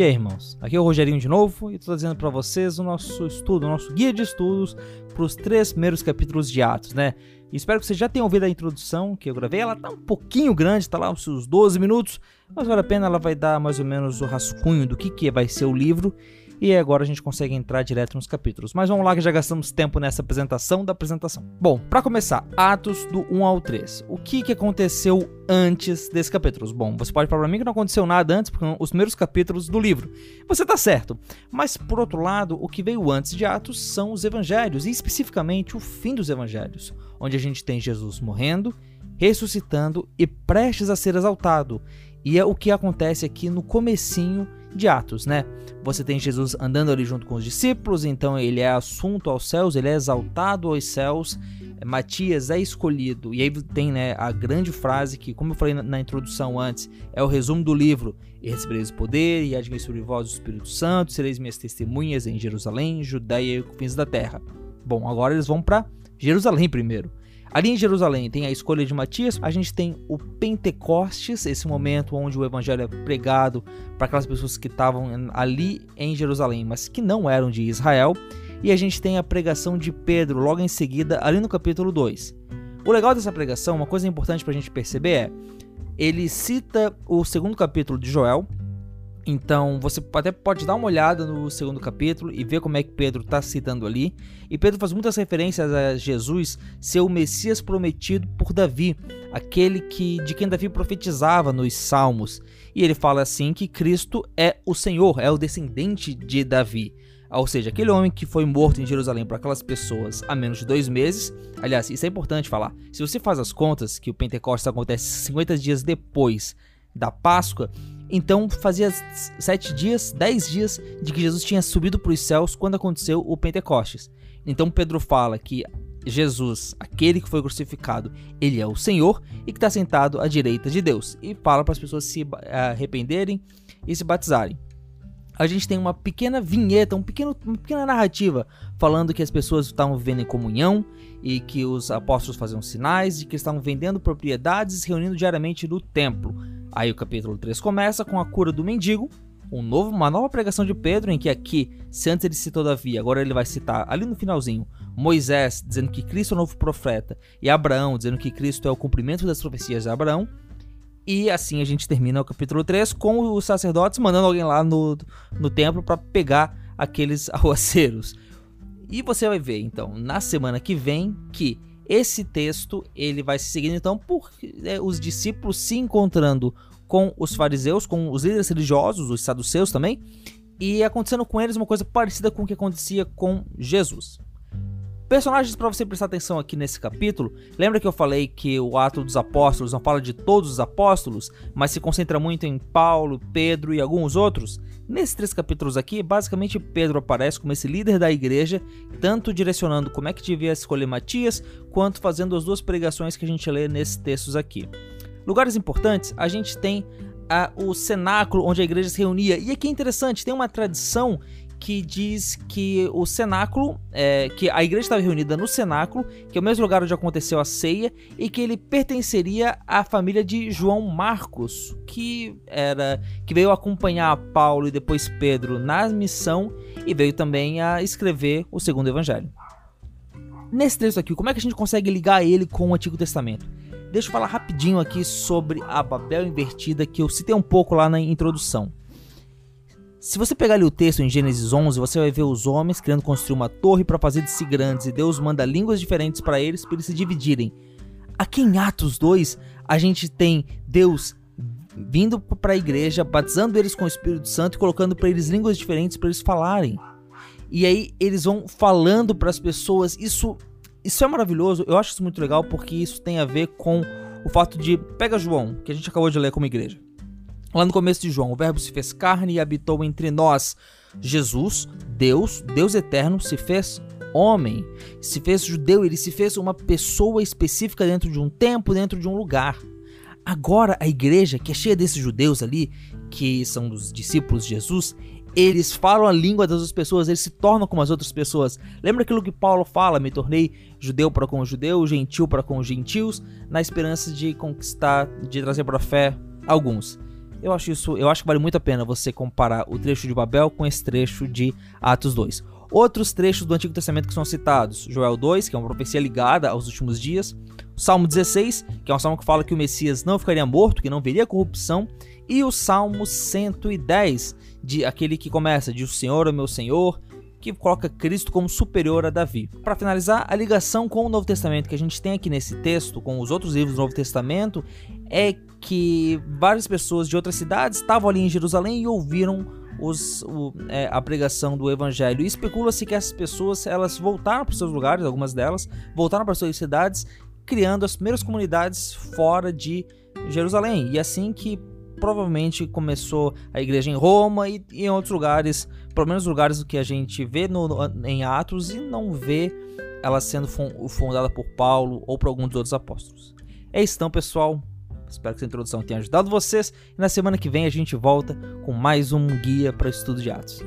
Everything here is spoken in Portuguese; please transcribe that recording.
E aí, irmãos? Aqui é o Rogerinho de novo e estou trazendo para vocês o nosso estudo, o nosso guia de estudos para os três primeiros capítulos de Atos, né? E espero que vocês já tenham ouvido a introdução que eu gravei. Ela tá um pouquinho grande, tá lá uns seus 12 minutos, mas vale a pena, ela vai dar mais ou menos o rascunho do que, que vai ser o livro e agora a gente consegue entrar direto nos capítulos. Mas vamos lá que já gastamos tempo nessa apresentação da apresentação. Bom, para começar, Atos do 1 ao 3. O que, que aconteceu antes desses capítulos? Bom, você pode falar para mim que não aconteceu nada antes, porque os primeiros capítulos do livro. Você tá certo. Mas por outro lado, o que veio antes de Atos são os evangelhos, e especificamente o fim dos evangelhos, onde a gente tem Jesus morrendo, ressuscitando e prestes a ser exaltado. E é o que acontece aqui no comecinho de Atos, né? Você tem Jesus andando ali junto com os discípulos, então ele é assunto aos céus, ele é exaltado aos céus. Matias é escolhido. E aí tem né, a grande frase que, como eu falei na, introdução antes, é o resumo do livro. E recebereis poder, e admitir sobre vós o Espírito Santo, sereis minhas testemunhas em Jerusalém, Judeia e confins da terra. Bom, agora eles vão para Jerusalém primeiro. Ali em Jerusalém tem a escolha de Matias, a gente tem o Pentecostes, esse momento onde o evangelho é pregado para aquelas pessoas que estavam ali em Jerusalém, mas que não eram de Israel, e a gente tem a pregação de Pedro logo em seguida, ali no capítulo 2. O legal dessa pregação, uma coisa importante para a gente perceber é, ele cita o segundo capítulo de Joel, então você até pode dar uma olhada no segundo capítulo e ver como é que Pedro está citando ali. E Pedro faz muitas referências a Jesus ser o Messias prometido por Davi, aquele que de quem Davi profetizava nos Salmos. E ele fala assim que Cristo é o Senhor, é o descendente de Davi. Ou seja, aquele homem que foi morto em Jerusalém por aquelas pessoas há menos de dois meses. Aliás, isso é importante falar. Se você faz as contas, que o Pentecostes acontece 50 dias depois da Páscoa, então fazia sete dias, dez dias de que Jesus tinha subido para os céus quando aconteceu o Pentecostes. Então Pedro fala que Jesus, aquele que foi crucificado, ele é o Senhor e que está sentado à direita de Deus. E fala para as pessoas se arrependerem e se batizarem. A gente tem uma pequena vinheta, um pequeno, uma pequena narrativa falando que as pessoas estavam vivendo em comunhão e que os apóstolos faziam sinais e que estavam vendendo propriedades e se reunindo diariamente no templo. Aí o capítulo 3 começa com a cura do mendigo, um novo, uma nova pregação de Pedro, em que aqui, se antes ele citou Davi, agora ele vai citar ali no finalzinho Moisés dizendo que Cristo é o novo profeta e Abraão dizendo que Cristo é o cumprimento das profecias de Abraão. E assim a gente termina o capítulo 3 com os sacerdotes mandando alguém lá no, no templo para pegar aqueles arruaceiros. E você vai ver então na semana que vem que esse texto ele vai se seguindo então por é, os discípulos se encontrando com os fariseus, com os líderes religiosos, os saduceus também, e acontecendo com eles uma coisa parecida com o que acontecia com Jesus. Personagens para você prestar atenção aqui nesse capítulo. Lembra que eu falei que o ato dos apóstolos não fala de todos os apóstolos, mas se concentra muito em Paulo, Pedro e alguns outros? Nesses três capítulos aqui, basicamente Pedro aparece como esse líder da igreja, tanto direcionando como é que devia escolher Matias, quanto fazendo as duas pregações que a gente lê nesses textos aqui. Lugares importantes, a gente tem a, o cenáculo onde a igreja se reunia. E aqui é interessante, tem uma tradição que diz que o cenáculo, é, que a igreja estava reunida no cenáculo, que é o mesmo lugar onde aconteceu a ceia, e que ele pertenceria à família de João Marcos, que era que veio acompanhar Paulo e depois Pedro na missão e veio também a escrever o segundo evangelho. Nesse texto aqui, como é que a gente consegue ligar ele com o Antigo Testamento? Deixa eu falar rapidinho aqui sobre a Babel invertida que eu citei um pouco lá na introdução. Se você pegar ali o texto em Gênesis 11, você vai ver os homens querendo construir uma torre para fazer de si grandes e Deus manda línguas diferentes para eles para eles se dividirem. Aqui em Atos 2, a gente tem Deus vindo para a igreja, batizando eles com o Espírito Santo e colocando para eles línguas diferentes para eles falarem. E aí eles vão falando para as pessoas. Isso isso é maravilhoso. Eu acho isso muito legal porque isso tem a ver com o fato de pega João, que a gente acabou de ler como igreja. Lá no começo de João, o Verbo se fez carne e habitou entre nós. Jesus, Deus, Deus eterno, se fez homem, se fez judeu, ele se fez uma pessoa específica dentro de um tempo, dentro de um lugar. Agora a igreja, que é cheia desses judeus ali, que são os discípulos de Jesus, eles falam a língua das outras pessoas, eles se tornam como as outras pessoas. Lembra aquilo que Paulo fala? Me tornei judeu para com os judeus, gentil para com os gentios, na esperança de conquistar, de trazer para a fé alguns. Eu acho isso, eu acho que vale muito a pena você comparar o trecho de Babel com esse trecho de Atos 2. Outros trechos do Antigo Testamento que são citados: Joel 2, que é uma profecia ligada aos últimos dias, Salmo 16, que é um salmo que fala que o Messias não ficaria morto, que não veria corrupção, e o Salmo 110, de aquele que começa de o Senhor é meu Senhor, que coloca Cristo como superior a Davi. Para finalizar, a ligação com o Novo Testamento que a gente tem aqui nesse texto, com os outros livros do Novo Testamento, é que várias pessoas de outras cidades estavam ali em Jerusalém e ouviram os, o, é, a pregação do Evangelho. E especula-se que essas pessoas elas voltaram para seus lugares, algumas delas voltaram para suas cidades, criando as primeiras comunidades fora de Jerusalém. E assim que provavelmente começou a igreja em Roma e, e em outros lugares, pelo menos lugares que a gente vê no, em Atos e não vê ela sendo fundada por Paulo ou por algum dos outros apóstolos. É isso então, pessoal. Espero que essa introdução tenha ajudado vocês. E na semana que vem a gente volta com mais um guia para estudo de Atos.